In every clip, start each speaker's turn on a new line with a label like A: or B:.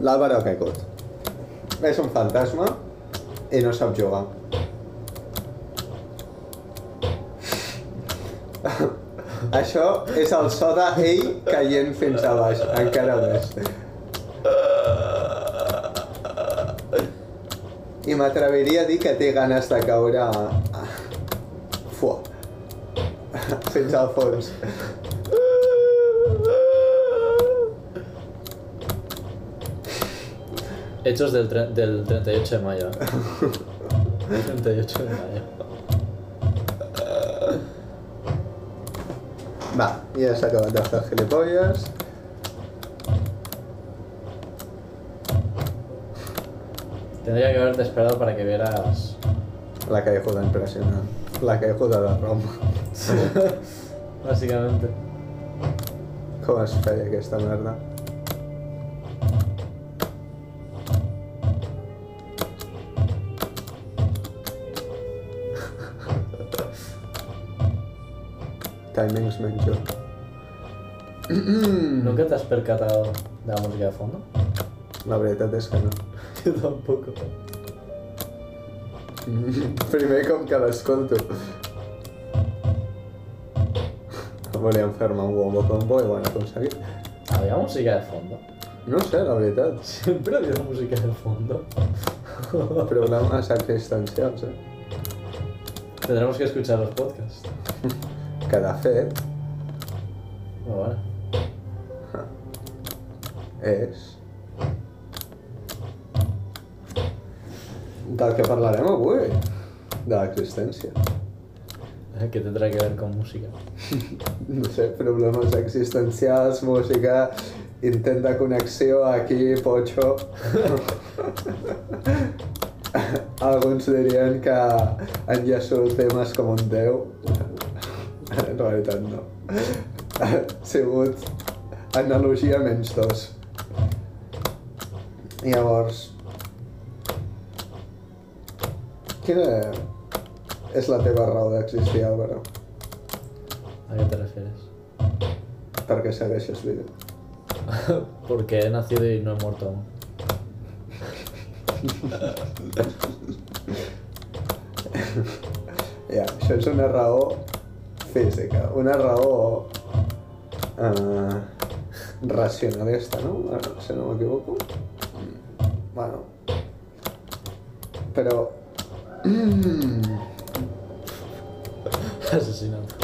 A: Ha caigut. És un fantasma i no sap jugar. Això és el so d'ell caient fins a baix, encara més. I m'atreviria a dir que té ganes de caure. Fua. fins al fons.
B: Hechos del, tre- del 38 de mayo. 38 de mayo.
A: Va, ja s'ha acabat de fer gilipolles.
B: Tendría que haberte esperado para que vieras.
A: La caiguda impressionant. La caiguda de Roma.
B: Básicamente.
A: Com es feia aquesta merda? Timings menjo.
B: ¿Nunca te has percatado de la música de fondo?
A: La veritat és que no.
B: Yo tampoco.
A: Primer com que l'escolto. Volíem fer-me un bombo combo i ho han aconseguit.
B: ¿Había música de fondo?
A: No sé, la veritat.
B: Siempre ha habido música de fondo.
A: Problemes existencials, eh?
B: Tendremos que escuchar los podcasts.
A: Que de fet
B: bueno.
A: és... Del que parlarem avui. De l'existència.
B: ¿Qué tendrá que ver con música?
A: No sé, problemes existencials, música, intent de connexió, aquí, potxo. Alguns dirien que enllaço temes com un déu. En realitat no. Ha sigut analogia menys dos. Llavors... Quina és la teva raó d'existir, Álvaro?
B: ¿A qué te refieres?
A: Per què segueixes viu?
B: Porque he nacido y no he muerto aún.
A: Ja, això és una raó física, una raó uh, racionalista, no? Si no m'equivoco. Mm, Bueno. Però... Mm,
B: Asesinato.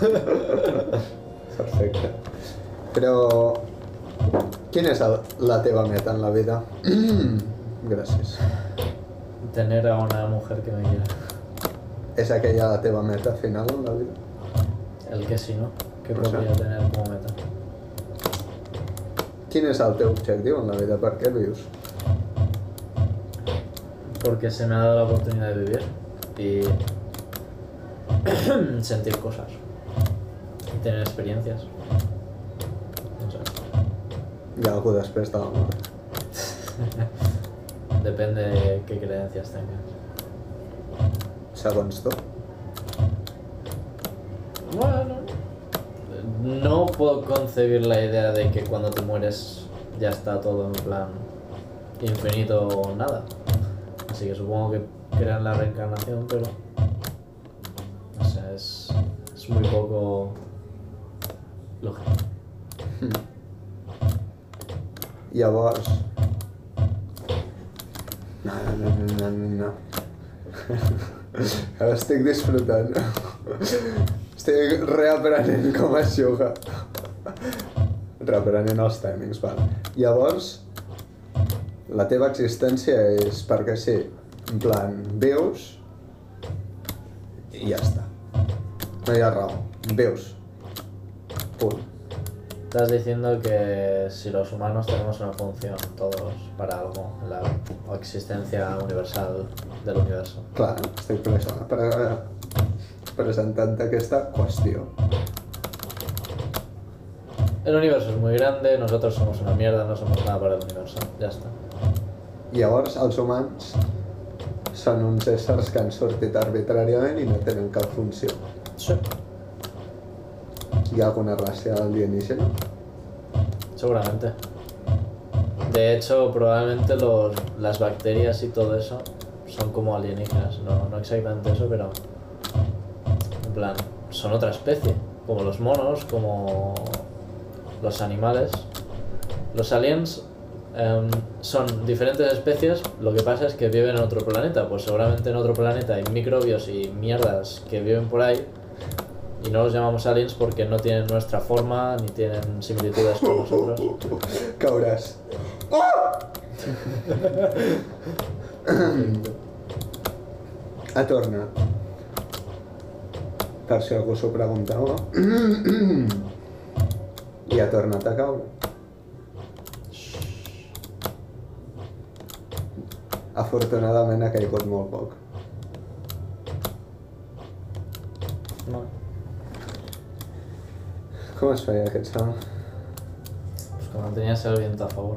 A: perfecte. Però... Quina és el, la teva meta en la vida? Gràcies.
B: Tener a una mujer que me quiera.
A: És aquella la teva meta final en la vida?
B: El que sí, ¿no? Que
A: O sea.
B: podría tener como meta.
A: Quin és el teu objectiu en la vida? Per què vius?
B: Porque se me ha dado la oportunidad de vivir y sentir cosas. Y tener experiencias. No sé.
A: Ha algú després de la mort.
B: Depende de qué creencias tengas.
A: Segons tu?
B: Bueno, no puedo concebir la idea de que cuando te mueres ya está todo en plan infinito o nada. Así que supongo que crean la reencarnación, pero no sé, es, es muy poco lógico.
A: Llavors... No, no, no, no, no, no. Ara estic disfrutant. Estic reaprenent com es juga. Reaprenent els timings, val. Llavors, la teva existència és perquè sí. En plan, vius i ja està. No hi ha raó. Vius. Punt.
B: Estás diciendo que si los humanos tenemos una función, todos, para algo, la existencia universal del universo.
A: Clar, estic pre pre presentant aquesta qüestió.
B: El universo es muy grande, nosotros somos una mierda, no somos nada para el universo. Ya está.
A: Llavors, els humans són uns éssers que han sortit arbitràriament i no tenen cap funció.
B: Sí.
A: Ha alguna raça alienígena?
B: Seguramente. De hecho, probablemente los, las bacterias y todo eso son como alienígenas. No, no exactamente eso, pero. En plan, son otra especie. Como los monos, como los animales. Los aliens em, son diferentes especies, lo que pasa es que viven en otro planeta. Pues seguramente en otro planeta hay microbios y mierdas que viven por ahí. Y no los llamamos aliens porque no tienen nuestra forma ni tienen similitudes con nosotros.
A: Cauràs. A torna. Per si algú s'ho preguntava. I ha tornat a caure. Afortunadament ha caigut molt poc.
B: No.
A: Com es feia aquest salt?
B: Pues como tenías el viento a favor.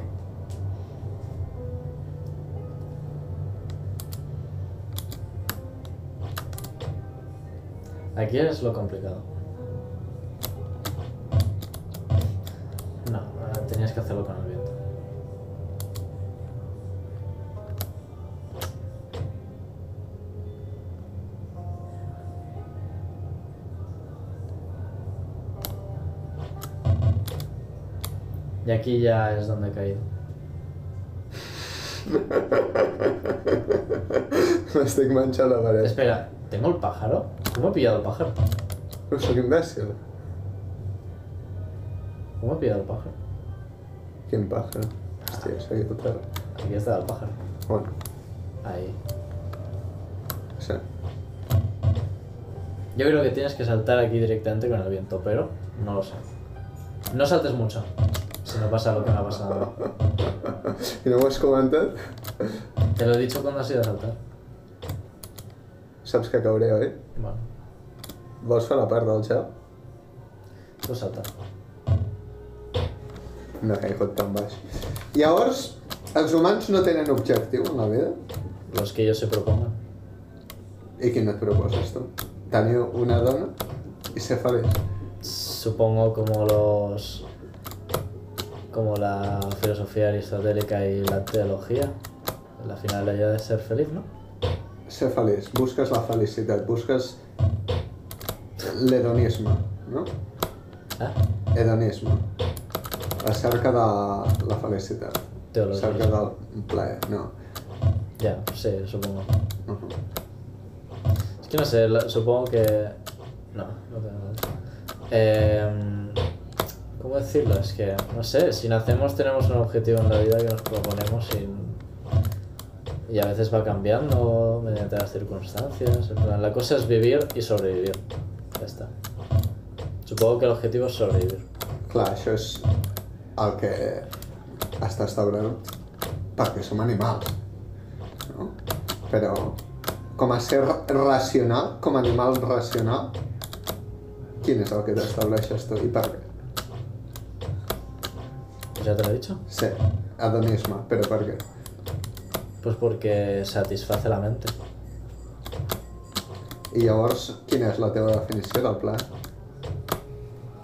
B: Aquí es lo complicado. No, tenías que hacerlo con el viento. Y aquí ya es donde he caído.
A: M'estic manxant la paret.
B: Espera, ¿tengo el pájaro? ¿Cómo he pillado el pájaro?
A: Però sóc imbècil.
B: ¿Cómo he pillado el pájaro?
A: Quin pàjaro. Hòstia, s'ha ido terra.
B: Aquí está el pájaro.
A: Bueno,
B: Ahí.
A: sí.
B: Yo creo que tienes que saltar aquí directamente con el viento, pero no lo sé. No saltes mucho. Si no pasa lo que me ha pasado.
A: I no m'ho has comentat?
B: Te lo he dicho cuando has ido a saltar.
A: Saps que cauré, oi?
B: Bueno,
A: Vols fer la part del gel?
B: tú salta.
A: No he caigut tan baix. Llavors, els humans no tenen objectiu en la vida?
B: Los que ellos se propongan.
A: I quin et proposes tu? Tenir una dona i ser feliç.
B: Supongo como los. Como la filosofía aristotélica y la teología. La finalidad de ser feliz, ¿no?
A: Ser feliç, busques la felicitat, busques l'hedonisme, no?
B: Ah,
A: Hedonisme. La cerca de la felicitat.
B: teología.
A: Cerca del plaer, no.
B: Ya, sí, supongo.
A: Uh
B: Es que no sé, supongo que. No, no tengo nada. Eh, ¿Cómo decirlo? Es que, no sé, si nacemos tenemos un objetivo en la vida que nos proponemos y, y a veces va cambiando mediante las circunstancias. en plan, la cosa es vivir y sobrevivir. Ya está. Supongo que el objetivo es sobrevivir.
A: Clar, això és el que està establert perquè som animals, no? Però com a ser racional, com a animal racional, quin és el que t'estableixes tu i per què?
B: Ya te lo he dicho.
A: Sí, hedonisme, però per què?
B: Pues porque satisface la mente.
A: I llavors, quina és la teva definició del plaer?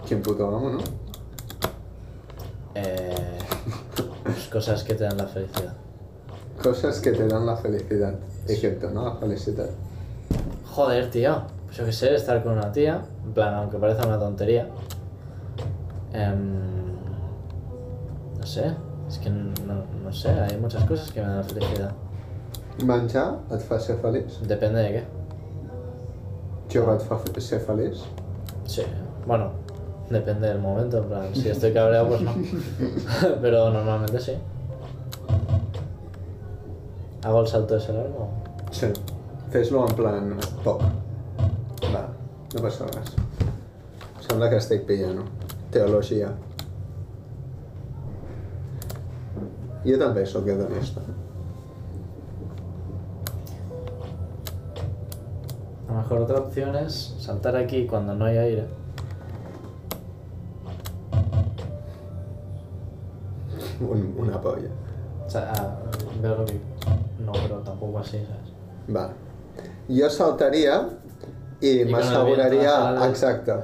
A: Quin puto amo, no?
B: Eh, pues cosas que te dan la felicidad.
A: Coses que te dan la felicitat i que et dona la felicitat.
B: Joder, tío. Pues yo qué sé, estar con una tía. En plan, aunque parezca una tontería. Em, no sé. Es que no, no sé, hay muchas cosas que me dan felicidad.
A: Menjar et fa ser feliç?
B: Depende de qué.
A: Jugar et fa ser feliç?
B: Sí. Bueno, depende del momento. En plan, si estoy cabreado, pues no. Pero normalmente sí. ¿Hago el salto ese largo?
A: Sí. Fes-lo en plan poc. Va, no passa res. Sembla que estic pillant, no? Teologia. Jo també sóc hedonista.
B: A lo mejor otra opción es saltar aquí cuando no hay aire.
A: Un, una polla.
B: O sea, ah, veo lo que... No, pero tampoco así, ¿sabes?
A: Va. Jo saltaria i
B: I
A: m'asseguraria...
B: la-
A: Exacte.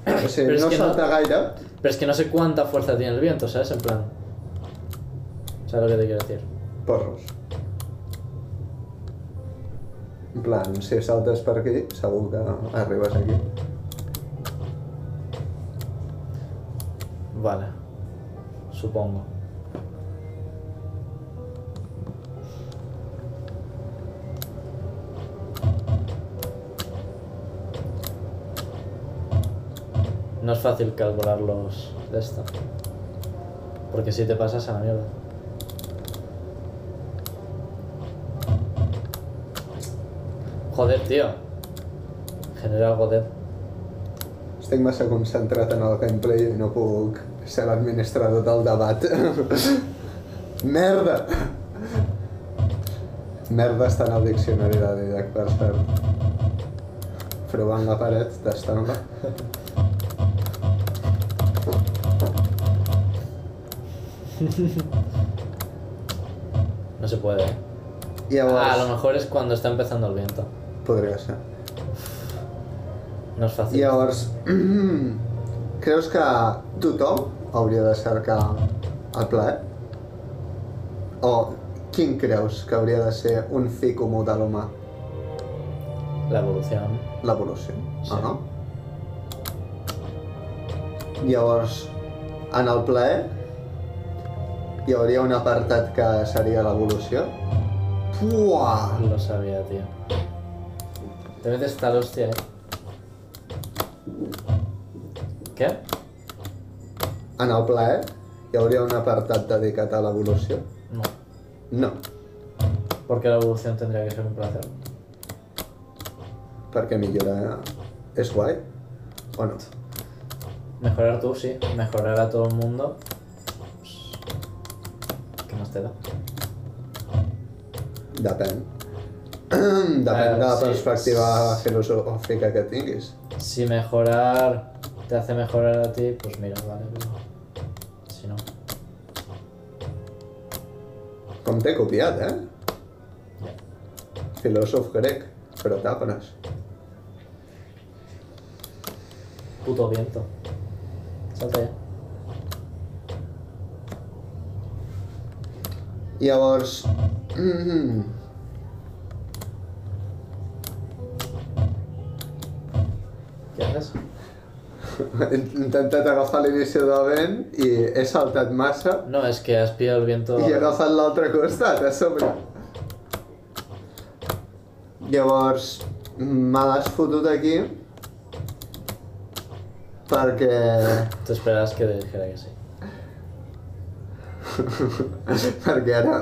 A: O
B: Però
A: sigui,
B: és
A: no
B: que no-
A: salta gaire,
B: Pero es que no sé cuánta fuerza tiene el viento, ¿sabes? En plan... ¿Sabes lo que te quiero decir?
A: Porros. En plan, si saltes per aquí, segur que arribes aquí.
B: Vale. Supongo. No es fácil calcular los de esto. Porque si te pasas a la mierda. Joder, tío. Genera joder.
A: Estic massa concentrat en el gameplay i no puc ser l'administrador del debat. Merda! Merda està en el diccionari de Didac, per cert. Provant la paret, tastant-la.
B: No se puede. ¿eh?
A: Llavors,
B: Ah, a lo mejor es cuando está empezando el viento.
A: Podria ser.
B: No es fácil.
A: Llavors, creus que tothom hauria de cercar el plaer? O quin creus que hauria de ser un fi comú de l'humà?
B: La evolución.
A: L'evolució.
B: Sí.
A: Ah, no? Llavors, en el plaer hi hauria un apartat que seria l'evolució? Puah!
B: Lo sabía, tío. Debe de estar hostia, eh. ¿Qué?
A: En el plaer hi hauria un apartat dedicat a l'evolució?
B: No.
A: No,
B: Porque la evolución tendría que ser un placer.
A: perquè millorar és guai, o no?
B: Mejorar tú, sí. Mejorar a todo el mundo. pues, ¿Qué más te da?
A: Depèn. Depèn de la
B: sí.
A: perspectiva filosòfica que tinguis.
B: Si mejorar te hace mejorar a ti, pues mira, vale. Si no.
A: Com t'he copiat, eh?
B: Ya.
A: Filòsof grec, però t'apres.
B: Puto viento. Salta ya.
A: Llavors... Mm,
B: ¿Qué haces?
A: he intentat agafar l'inici del vent i he saltat massa
B: No, es que has pillado el viento.
A: i he agafat l'altre costat, a sobre. Llavors, me l'has fotut aquí perquè...
B: Te esperas que dijera que sí.
A: perquè ara...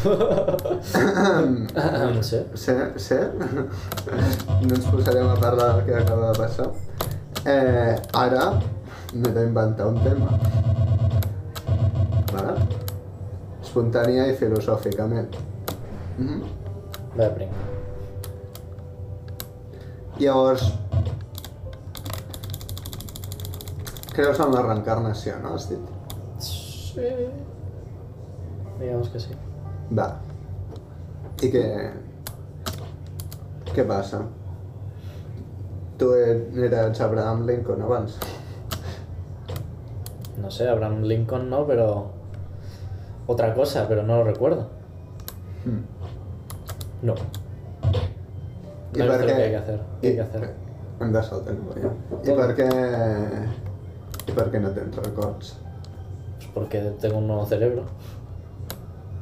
A: Em,
B: sí.
A: Sí, sí. No ens posarem a parlar del que acaba de passar. Eh, ara m'he d'inventar un tema. Vale? Espontània i filosòficament. Mm -hmm.
B: Vaya pringa.
A: Llavors... Creus en la reencarnació, no? Has dit?
B: Sí. Digamos que sí.
A: Va. I què... Què passa? Tu eres Abraham Lincoln abans.
B: No sé, Abraham Lincoln no, pero. Otra cosa, pero no lo recuerdo.
A: Mm.
B: No.
A: I
B: No
A: per què...
B: lo que hay que hacer. ¿Qué hay que hacer?
A: Hem de saltar ja. I per què... I per què no tens records?
B: Pues porque tengo un nuevo cerebro.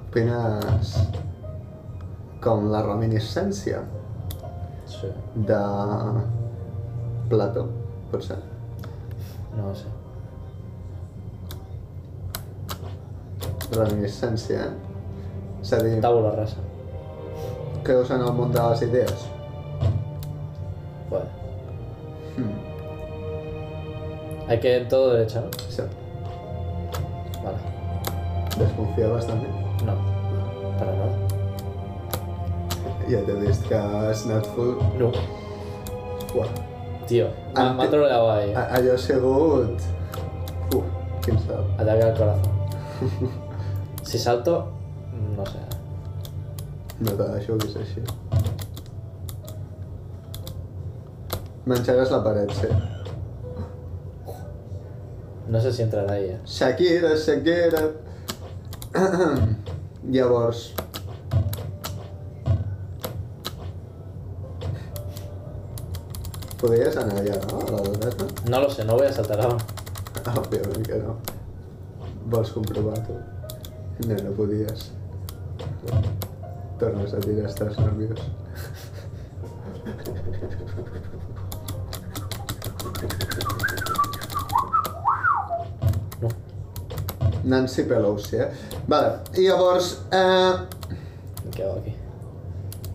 A: Opines com la reminiscència
B: Sí.
A: de Plató, potser?
B: No lo sé.
A: Reminiscència, eh? És a dir,
B: Tabula rasa.
A: creus en el món de les idees?
B: Puede.
A: Hmm.
B: Hay que ir todo derecho, ¿no?
A: Sí.
B: Vale.
A: Desconfiaves també? Ja t'he vist que has anat full...
B: No.
A: Uah.
B: Tío. Me,
A: Ante-
B: me ha troleado ahí.
A: Allò ha sigut... Uf, quin salt.
B: Ataque al corazón. Si salto, no sé.
A: No te deixo que és així. M'enxegues la paret, sí.
B: No sé si entrará ahí, eh.
A: Shakira, Shakira... Llavors... Podries anar allà, no? A la dreta?
B: No lo sé, no voy a saltar ahora.
A: Òbviament que no. Vols comprovar tu? No, no podies. Tornes a tirar, estàs nerviós.
B: No.
A: Nancy Pelosi, eh? Vale, i llavors, eh,
B: ¿Qué hago aquí?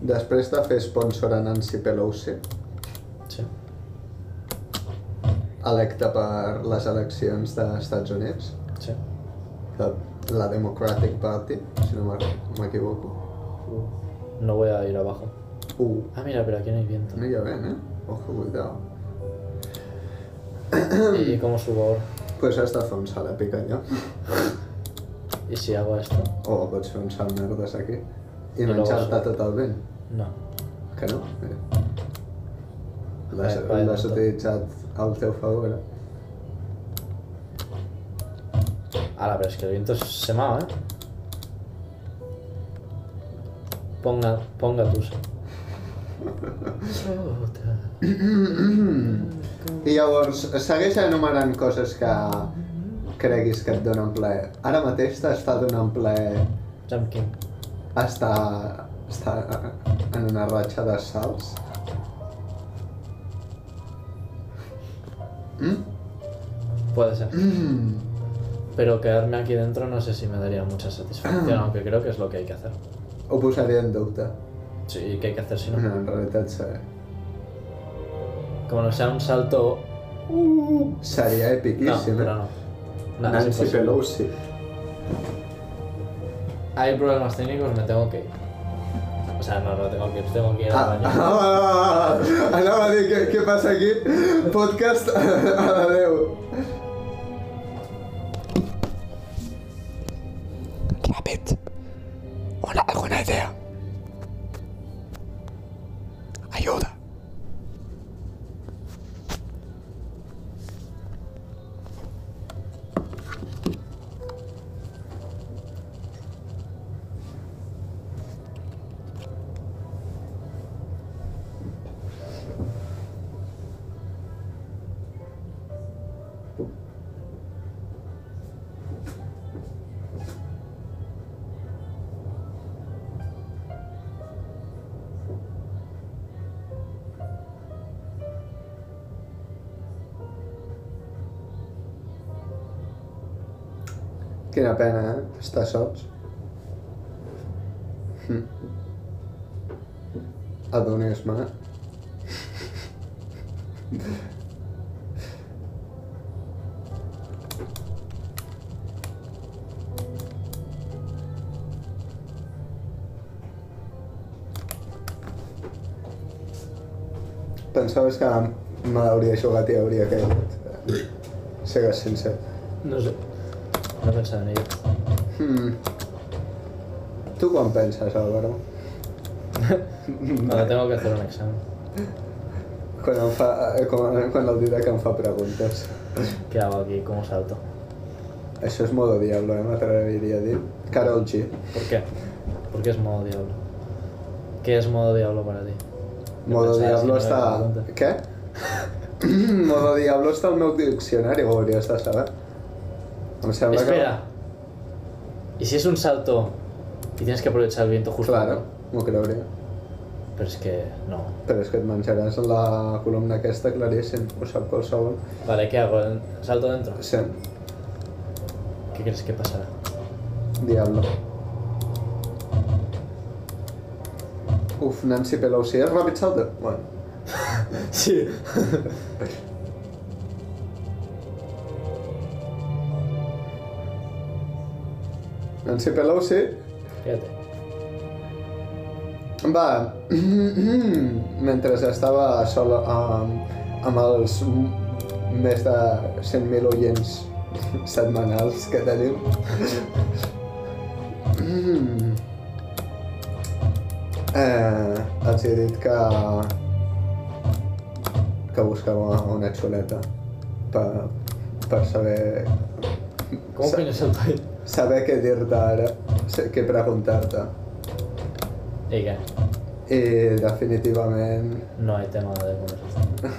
A: després de fer sponsor a Nancy Pelosi, electa per les eleccions dels Estats Units,
B: Sí.
A: la Democratic Party, si no m'equ- m'equivoco.
B: No voy a ir abajo.
A: Uh,
B: Ah, mira, pero aquí no hay viento.
A: no vent, eh? Ojo, cuidado.
B: ¿Y cómo subo ahora?
A: Pues has de fer un èpic allò.
B: ¿Y si hago esto?
A: O pots fer un merdes aquí. I
B: I
A: menjar-te tot el vent.
B: No.
A: Que no? Mira. L'has
B: vaya
A: l'has utilitzat al teu favor, eh?
B: Ahora, pero es que el viento se mao, ¿eh? Ponga, ponga tus.
A: I llavors, segueix enumerant coses que creguis que et donen plaer. Ara mateix t'està donant plaer
B: Jump King.
A: estar, estar en una ratxa de salts. Mm?
B: Puede ser.
A: Mm.
B: Pero quedarme aquí dentro no sé si me daría mucha satisfacción, aunque creo que es lo que hay que hacer.
A: Ho posaria en dubte.
B: Sí, ¿qué hay que hacer si
A: No,
B: no?
A: en realitat sí.
B: Como no sea un salto.
A: Seria
B: No,
A: epiquíssim, eh?
B: no. Nada, es
A: Nancy. Pelosi.
B: Hay problemas técnicos, me tengo que ir. Tengo que ir, tengo que ir al
A: Ah,
B: baño.
A: ah, anava a dir què, què passa aquí? Podcast a la 10. Quina pena, eh? Estar sols. Hm. Adonis-me. Pensaves que me l'hauria jugat i hauria caigut. Sigues sincer.
B: No sé. No pensaba en ello.
A: Hmm. Tu quan penses, Álvaro?
B: Cuando tengo que hacer un examen.
A: Quan, em fa, eh, quan, quan el Didac em fa preguntes.
B: ¿Qué hago aquí? ¿Cómo salto?
A: Això és modo diablo, eh? M'atreviria a dir. Carol G.
B: ¿Por qué? ¿Por qué es modo diablo? ¿Qué es modo diablo para ti?
A: Modo diablo
B: si no
A: està... Què? modo diablo està al meu diccionari, ho hauries de saber. Em sembla
B: Espera. ¿Y si es un salto y tienes que aprovechar el viento
A: que...
B: justo?
A: Claro, m'ho creuria.
B: Pero es que no.
A: Però és que et menjaràs la columna aquesta claríssim, ho sap qualsevol.
B: Vale, ¿qué hago? ¿Salto dentro?
A: Sí,
B: ¿Qué crees que pasará?
A: diablo. Uf, Nancy Pelosi, és ràpid salta? Bueno.
B: Sí.
A: Nancy Pelosi
B: Fíjate.
A: va, mentre estava sol amb, amb els més de 100.000 oients setmanals que tenim, eh, els he dit que que buscava una xuleta per, per saber
B: ¿Cómo
A: Sa-
B: coño salto ahí?
A: Saber què dir-te ara, què preguntar-te.
B: ¿Y qué?
A: I definitivament
B: No hay tema de conversación.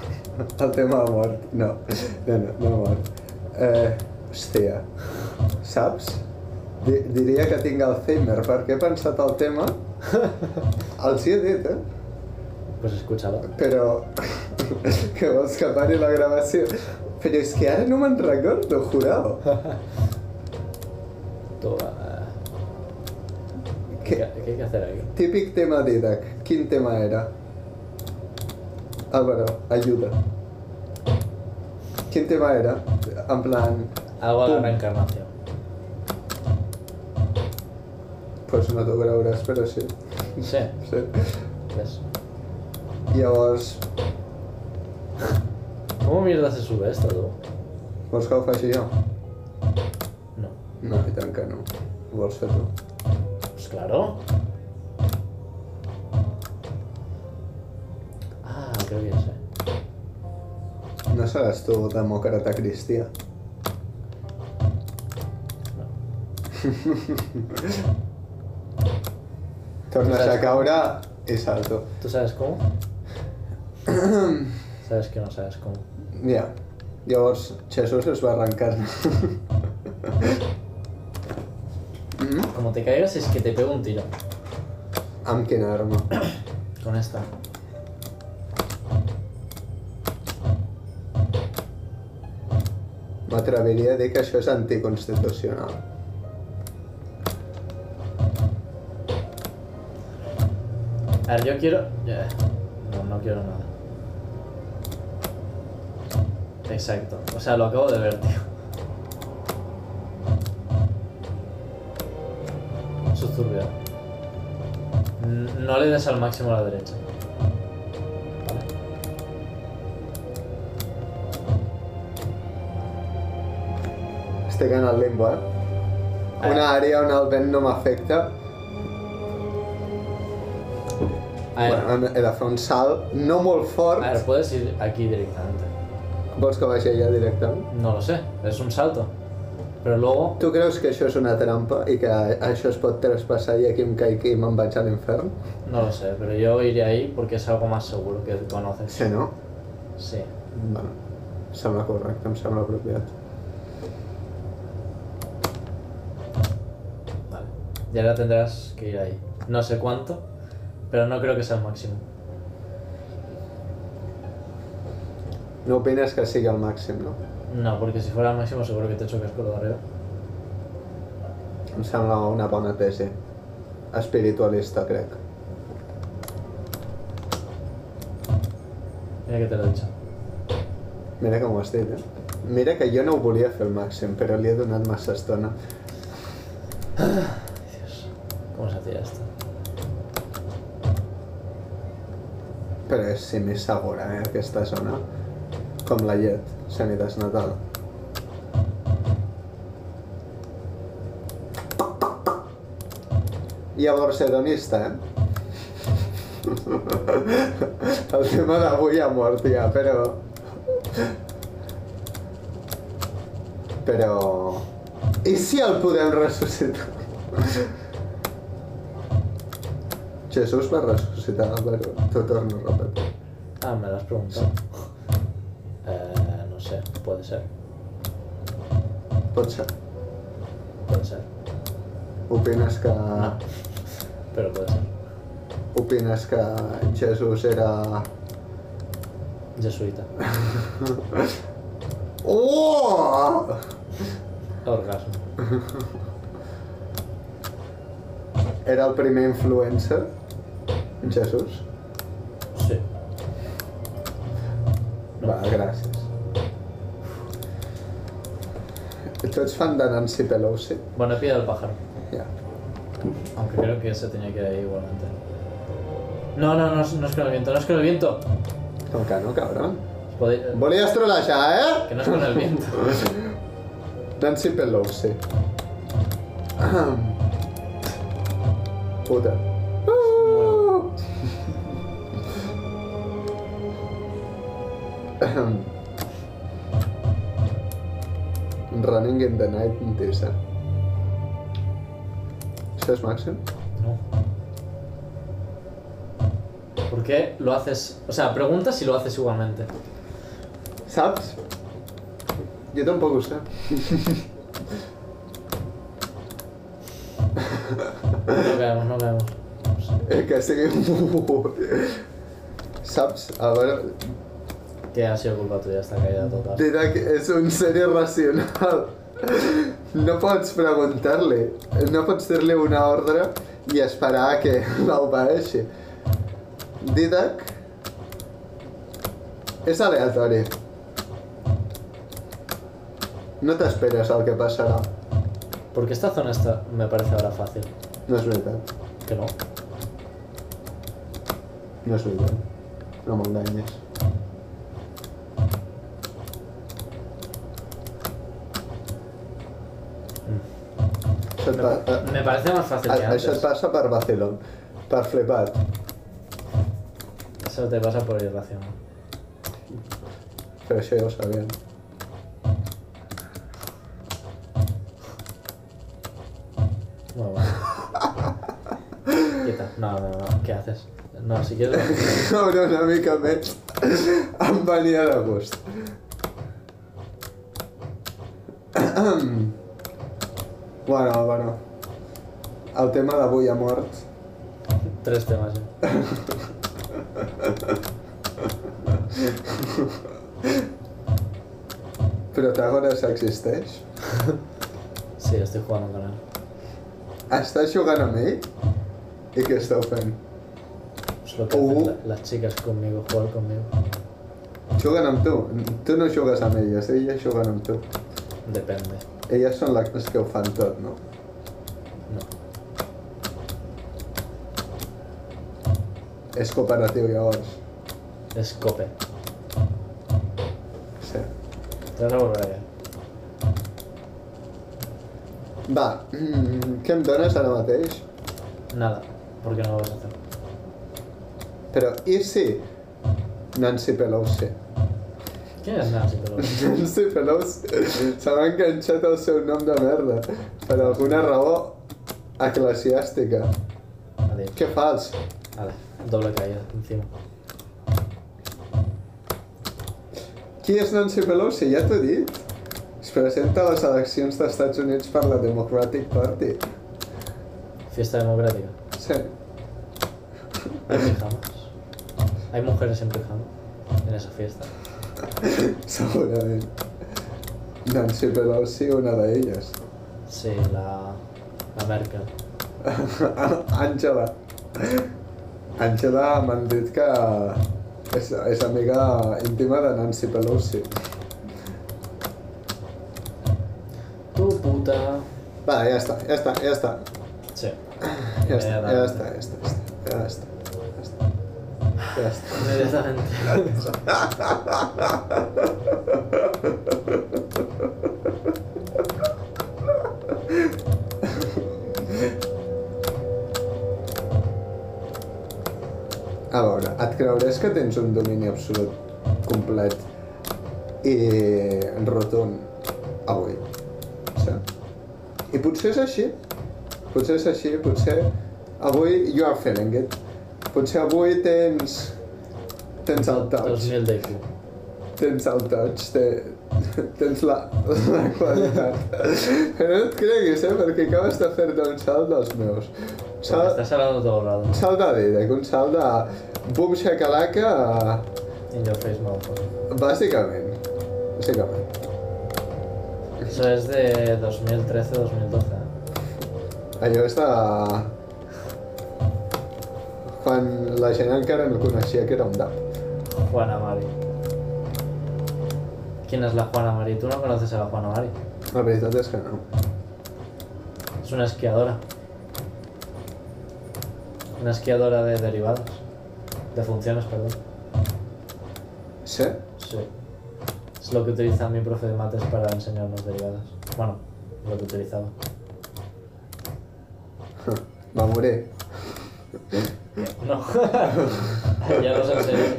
A: el tema de mort, no, no, no, no mort. Eh, hòstia, saps? Di diria que tinc Alzheimer perquè he pensat el tema, Al 7, ¿eh?
B: Pues escuchaba.
A: Pero. que va a escapar en la grabación. Pero es que ahora no me han recuerdo,
B: jurado. Toma.
A: ¿Qué,
B: ¿Qué, ¿Qué hay que hacer aquí?
A: Típico tema Didac. ¿Quién tema era? Álvaro, ayuda. ¿Quién tema era? En plan.
B: Algo de la.
A: Pues no t'ho creuràs, però sí.
B: Sí,
A: sí.
B: ¿ves?
A: Llavors,
B: ¿Cómo mierda se sube esto, tú?
A: vols que ho faci jo?
B: No.
A: No, i tant que no. Ho vols fer tu?
B: Pues claro. Ah, que ya sé.
A: No seràs tu demòcrata cristià.
B: No.
A: Tornes a
B: Saps
A: caure i salto.
B: ¿Tú sabes cómo? sabes que no sabes cómo.
A: Ja. Llavors, Jesús es va arrencar. mm?
B: Como te caigas es que te pego un tiro.
A: Amb quina arma?
B: Con esta.
A: M'atreviria a dir que això és anticonstitucional.
B: A ver, yo quiero... No, no quiero nada. Exacto. O sea, lo acabo de ver, tío. Eso es turbio. N- No le des al máximo a la derecha. Vale.
A: Estic en el limbo, eh? Una àrea on el vent no m'afecta. Bueno, he de fer un salt no molt fort.
B: a ver, puedes ir aquí directamente.
A: Vols que vagi allà directament?
B: No lo sé, es un salto. Pero luego,
A: Tu creus que això és una trampa i que això es pot traspassar i aquí em caic i me'n vaig a l'infern?
B: no lo sé, pero yo iré ahí porque es algo más seguro que conoces.
A: Sí, no?
B: Sí.
A: Bueno, em sembla correcte, em sembla apropiat.
B: Vale. Y ahora tendrás que ir ahí. No sé cuánto, pero no creo que sea el máximo.
A: No opines que sigui el màxim, no?
B: No, porque si fuera el máximo seguro que te lo de arriba.
A: Em sembla una bona tesi. Espiritualista, crec.
B: Mira que te lo he dicho.
A: Mira com ho has dit, eh? Mira que jo no ho volia fer el màxim, però li he donat massa estona.
B: Dios, ¿cómo se hacía esto?
A: Però és si més segura, eh, aquesta zona. Com la llet, sanitasnatal. Llavors, hedonista, eh? El tema d'avui ha mort ja, però... Però... I si el podem ressuscitar? Jesús va ressuscitar, però t'ho torno a repetir.
B: Ah, me lo has preguntado. Eh, no sé, puede ser.
A: Pot ser.
B: Puede ser.
A: Opines que...
B: No, pero puede ser.
A: Opines que Jesús era...
B: Jesuita.
A: Oh!
B: Orgasmo.
A: Era el primer influencer? Jesús?
B: Sí.
A: Va, gràcies. Tu ets fan de Nancy Pelosi?
B: Bueno, pide al pájaro.
A: Ja.
B: Aunque creo que se tenía que ir ahí igualmente. No, no, no, es- no es con el viento, no es con el viento.
A: Com que no, cabron?
B: Podéis-
A: Volies trolejar, eh?
B: Que no es con el viento.
A: Nancy Pelosi. Ahem. Puta. Running in the Night Tisa. ¿Eso es Maxim?
B: No. ¿Por qué lo haces? O sea, pregunta si lo haces igualmente.
A: Saps? Jo tampoc ho sé.
B: No caemos, no caemos.
A: Eh, que sigui... Saps? A veure,
B: Que ha sido culpa tuya esta caída total.
A: Didac és un ser irracional. No pots preguntar-li, no pots dir-li una ordre i esperar que l'obeeixi. Didac és aleatori. No t'esperes el que passarà.
B: Porque esta zona está, me parece ahora fácil.
A: No és veritat,
B: Que no.
A: no és veritat. No m'enganyes. Això
B: Me,
A: pa
B: pa- me parece más fácil
A: a,
B: que
A: això et
B: antes.
A: passa per vacilón, per flipat.
B: Eso te pasa por irracional.
A: Però això ja ho sabien.
B: Bueno, vale. Quita. No, no, no. ¿Qué haces? No, si quieres...
A: Caure una mica més em venia de gust. Bueno, bueno. El tema d'avui ha mort.
B: Tres temas ya.
A: Protàgoras existeix?
B: Sí, estoy jugando con él.
A: Estàs jugant amb ell? I què esteu fent?
B: Es lo que
A: Uh.
B: hacen la- las chicas conmigo, jugar conmigo.
A: Juguen amb tu? Tu no jugues amb elles, elles juguen amb tu.
B: Depende.
A: Elles són les que ho fan tot, no?
B: No.
A: És cooperatiu llavors.
B: Es cope.
A: Sí.
B: Te vas a volver allá.
A: Va, mm, què em dones ara mateix?
B: Nada. Porque no lo vas a hacer.
A: Però i si Nancy Pelosi?
B: ¿Quién es Nancy Pelosi?
A: Nancy Pelosi se m'ha enganxat el seu nom de merda per alguna raó eclesiàstica.
B: Adiós.
A: Què fas?
B: Vale. Doble caída encima.
A: Qui és Nancy Pelosi? Ja t'ho he dit. Es presenta a les eleccions dels Estats Units per la Democratic Party.
B: Fiesta democrática.
A: Sí.
B: Hay pijamas. Hay mujeres en pijama en esa fiesta.
A: Segurament. Nancy Pelosi, una d'elles.
B: Sí, la, la Merkel.
A: Àngela. Àngela m'han dit que és, és amiga íntima de Nancy Pelosi.
B: Tu puta.
A: Va, ja està, ja està, ja està.
B: Sí.
A: Ja està, ja està, ja està, ja està, ja està. A veure, et creuràs que tens un domini absolut complet i rotund avui? Sí? I potser és així. Potser és així, potser avui you are feeling it. Potser avui tens... Tens el touch.
B: 2000 de IQ.
A: Tens el touch, te, tens la, la qualitat. Però no et creguis, eh? Perquè acabes de fer-te un salt dels meus.
B: Porque
A: Salt,
B: estás hablando todo el rato.
A: un salt de Didek, un salt de boom shakalaka,
B: In your face, motherfucker.
A: bàsicament. Bàsicament.
B: Eso es de 2013-2012. ¿eh?
A: Allò és de... Quan la gent encara no coneixia que era un dap.
B: Juana Mari. ¿Quién es la Juana Mari? ¿Tú no conoces a la Juana Mari?
A: La veritat és que no.
B: Es una esquiadora. Una esquiadora de derivadas. De funciones, perdón.
A: Sí?
B: Sí. Es lo que utiliza mi profe de mates para enseñarnos derivadas. Bueno, lo que utilizaba.
A: Va morir.
B: No. ya, nos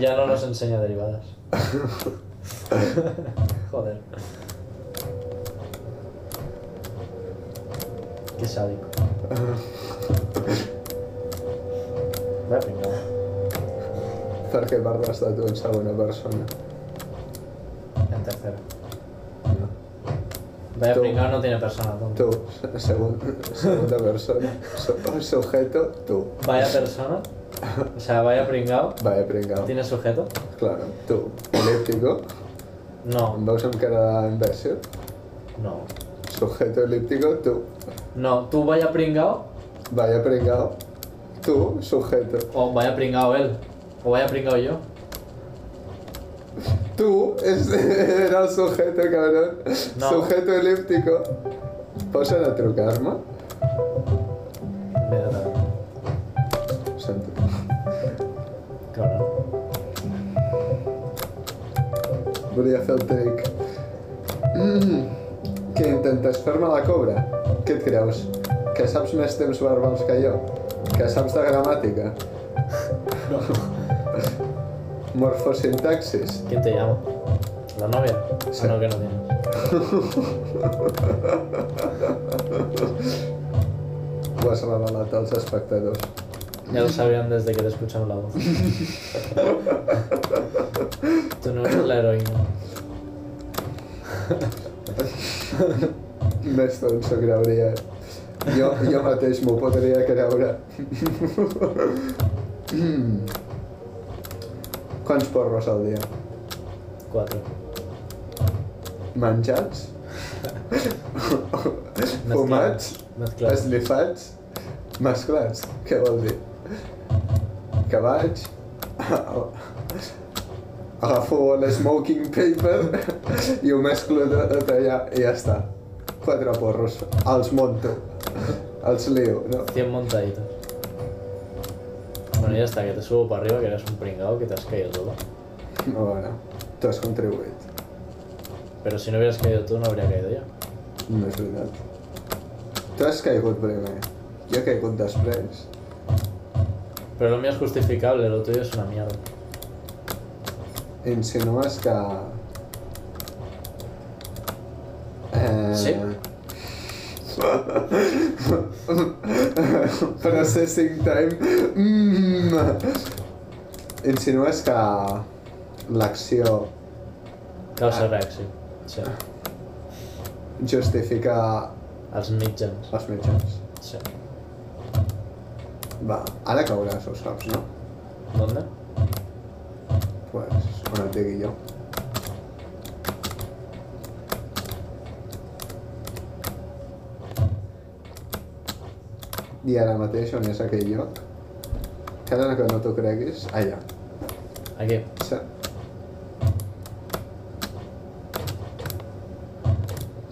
B: ya no nos enseña derivadas. Joder. Qué sádico. Va
A: pringada. Perquè Barbas ha estat un segona persona.
B: En tercera. Vaya
A: Tú.
B: pringao no tiene persona, tonto.
A: Segun, segunda persona. Su- sujeto, tú.
B: Vaya persona. O sea, vaya pringao.
A: Vaya pringao.
B: ¿Tiene sujeto?
A: Claro, tu. Elíptico.
B: No,
A: Em veus amb cara d'imbècil?
B: no.
A: Sujeto elíptico, tu.
B: No, tú vaya pringao
A: Vaya pringao. Tu, sujeto.
B: o vaya pringao él. O vaya pringao yo.
A: Tu és, era el sujeto, cabrón.
B: No.
A: Sujeto elíptico. Pots anar a?
B: Inmediatamente.
A: Ho sento.
B: Cabrón.
A: Volia fer el trick. Mm. Què intentes fer-me la cobra? Què et creus? Que saps més temps verbals que jo? Que saps de gramàtica?
B: No.
A: Morfosintaxis?
B: ¿Quién te llama? ¿La novia?
A: Sí.
B: Ah, no, que no tienes.
A: Ho has revelat als espectadors.
B: Ya lo sabían desde que te escuchan la voz. Tú no eres la heroína.
A: Més tot s'ho creuria. Jo, jo mateix m'ho podria creure. Quants porros al dia?
B: Cuatro.
A: Menjats? Fumats?
B: Mezclado.
A: Eslifats? Mesclats? Què vol dir? Que vaig... Agafo l'smoking paper i ho mesclo tot allà i ja està. Quatre porros. Els monto. Els lio, no?
B: 100 montaditos. Ya está, que te subo para arriba, que eres un pringao, que te has caído solo.
A: No, bueno, tu has contribuït.
B: Pero si no hubieras caído tú, no habría caído yo.
A: No és veritat. Tu has caigut primer. Jo he caigut després.
B: Pero lo mío es justificable, lo tuyo es una mierda.
A: Insinues que... Eh...
B: Sí.
A: Processing time. Mm. Insinues que l'acció
B: Causa reacció. Sí.
A: justifica
B: Els mitjans.
A: els mitjans.
B: Sí.
A: Va, ara cauràs, ho saps, no?
B: ¿Dónde?
A: Pues, on et digui jo. I ara mateix on és aquell lloc? Cada que no t'ho creguis, allà.
B: Aquí.
A: Sí.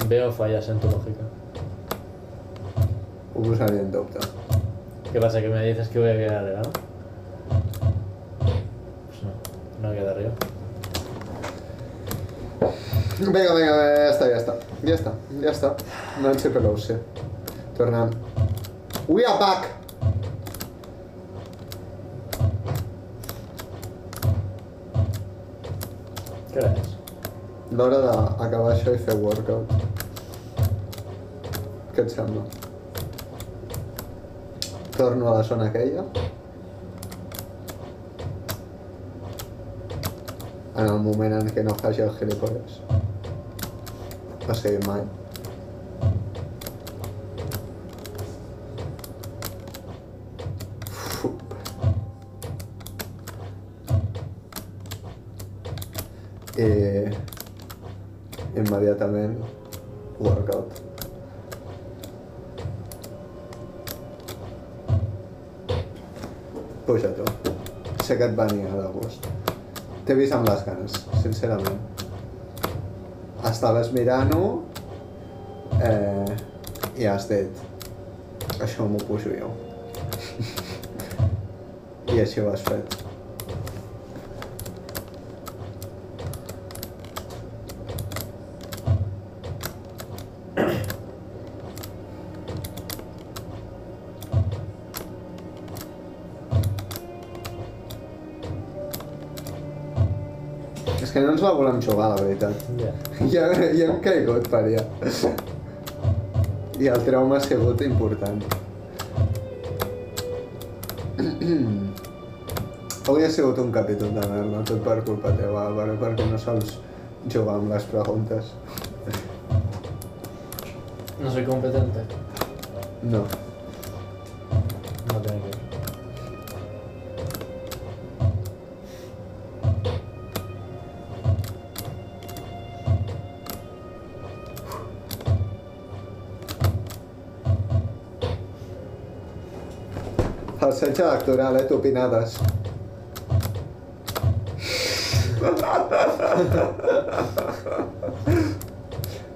B: Veo fallas en tu lógica.
A: Ho posaria en dubte.
B: ¿Qué pasa? ¿Que me dices que voy a quedar arriba, no? Pues no, no queda arriba.
A: Vinga, vinga, ja està, ja està. Ja està, ja està. Nancy Pelosi. Tornem. We are back!
B: ¿Qué hora es?
A: L'hora d'acabar això i fer workout. Què et sembla? Torno a la zona aquella. En el moment en què no faci el gilipolles. O sigui, mai. Immediatament workout. Puja tu. Sé que et venia de gust. T'he vist amb les ganes, sincerament. Estaves mirant-ho eh, i has dit això m'ho pujo jo. I així ho has fet. No ens la veritat.
B: Ya.
A: Ja, ja hem caigut per allà. I el trauma ha sigut important. Avui ha sigut un capítol de merda, tot per culpa teva, Álvaro, perquè no sols jugar amb les preguntes.
B: No soy competente.
A: No Falsetge electoral, eh? Topinades.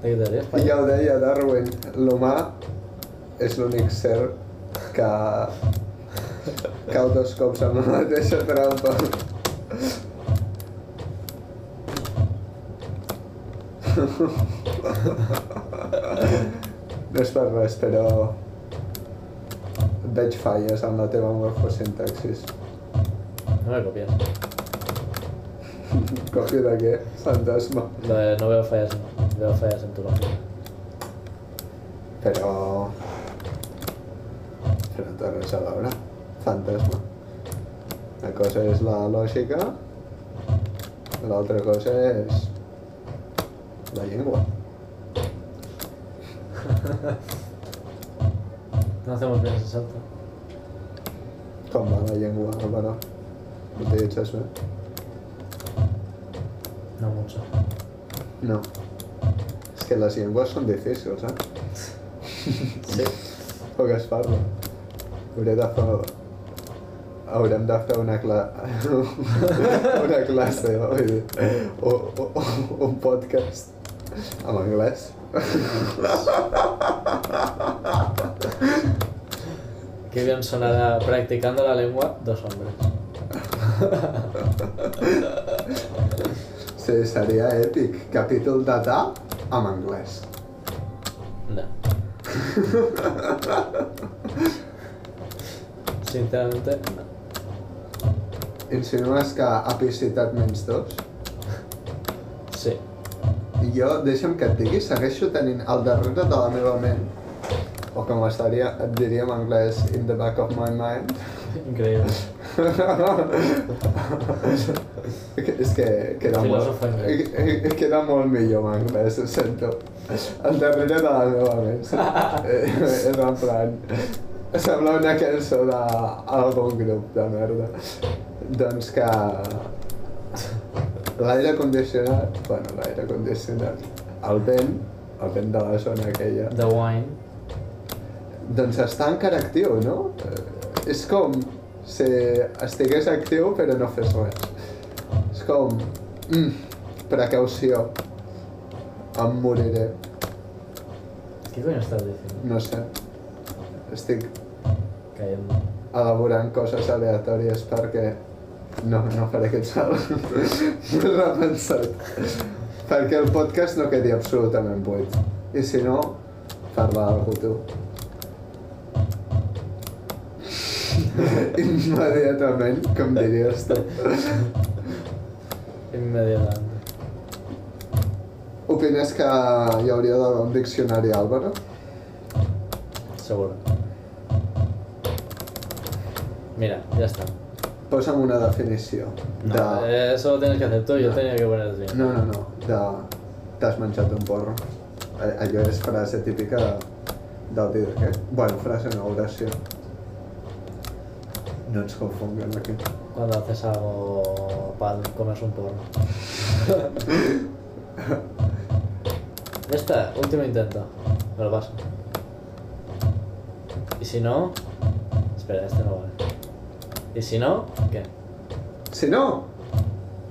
A: I ja ho deia Darwin, l'humà és l'únic ser que cau dos cops amb la mateixa trampa. No és per res, però veig falles en la teva morfosintaxis.
B: No me copias.
A: Còpia de què? Fantasma.
B: No veo fallas, en- veo fallas en tu.
A: Però... Però no té res a veure. Fantasma. Una cosa és la lògica, l'altra cosa és la llengua.
B: No hacemos planes exactos. Con
A: y en Guadalajara. ¿No te he dicho eso, eh?
B: No mucho.
A: No. Es que las lenguas son difíciles, ¿eh?
B: sí.
A: O Gasparro. Haurem de fer una, cla... una classe oi? o, o, o, un podcast en anglès.
B: Qué bien sonará practicando la lengua dos hombres.
A: Sí, seria èpic. Capítol de tap en anglès.
B: No. Sinceramente, no.
A: Insinues que ha citat menys dos?
B: Sí.
A: I jo, deixa'm que et digui, segueixo tenint al darrere de la meva ment, o com estaria, et diria en anglès, in the back of my mind,
B: Increíble.
A: és que queda molt, queda molt millor en anglès, ho sento. Al darrere de la meva ment. Eh, És en plan... Sembla una cançó d'algun grup de merda. Doncs que... L'aire condicionat, bueno, l'aire condicionat, el vent, el vent de la zona aquella,
B: The wine.
A: Doncs està encara actiu, no? Eh, És com si estigués actiu però no fes res. És com... Mm, precaució. Em moriré.
B: ¿Qué coño estás diciendo?
A: No sé. Estic
B: Cayendo.
A: elaborant coses aleatòries perquè no, no faré aquest salt. He repensat. perquè el podcast no quedi absolutament buit. I si no, parla algú tu. Immediatament, com diries tu.
B: Inmediatamente.
A: Opines que hi hauria d'haver un diccionari Álvaro?
B: Seguro. Mira, ya está.
A: Posa'm una definició.
B: No,
A: de...
B: eh, eso lo tienes que hacer tú, yo tenía que poner bien.
A: No, no, no. De... T'has menjat un porro. Eh, Allò és frase típica del dia què? Bueno, frase no, oració. No ens confonguem aquí.
B: Cuando haces algo para comerse un porro. ya está, último intento. Me lo paso. Y si no... Espera, este no vale. Y si no, ¿qué?
A: Si no,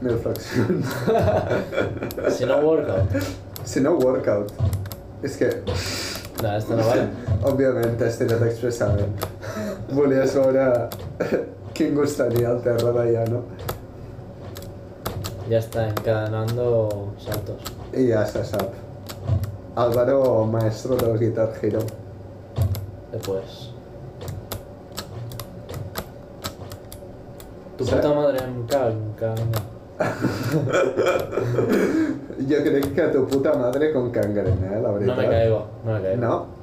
A: mil flexions.
B: Si no, workout.
A: si no, workout. És que,
B: No, este no vale.
A: òbviament, t'has tirat expressament. Volies veure ¿Quién gustaría enterrar allá, no?
B: Ya está, encadenando saltos.
A: Y ya está, Sap. Álvaro, maestro de los Guitar Hero.
B: Después. Tu puta madre en canga.
A: Yo creo que a tu puta madre con cangrena, ¿eh? la verdad.
B: No me caigo, no me caigo.
A: No.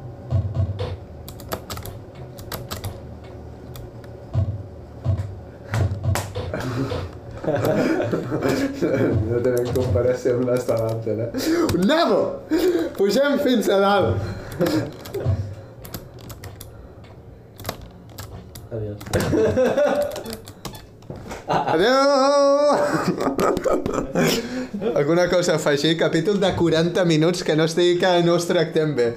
A: Les de l'altre, eh? Anavo! Pugem fins a dalt!
B: Adiós.
A: Adéu! Alguna cosa a afegir? Capítol de 40 minuts que no estigui que no es tractem bé.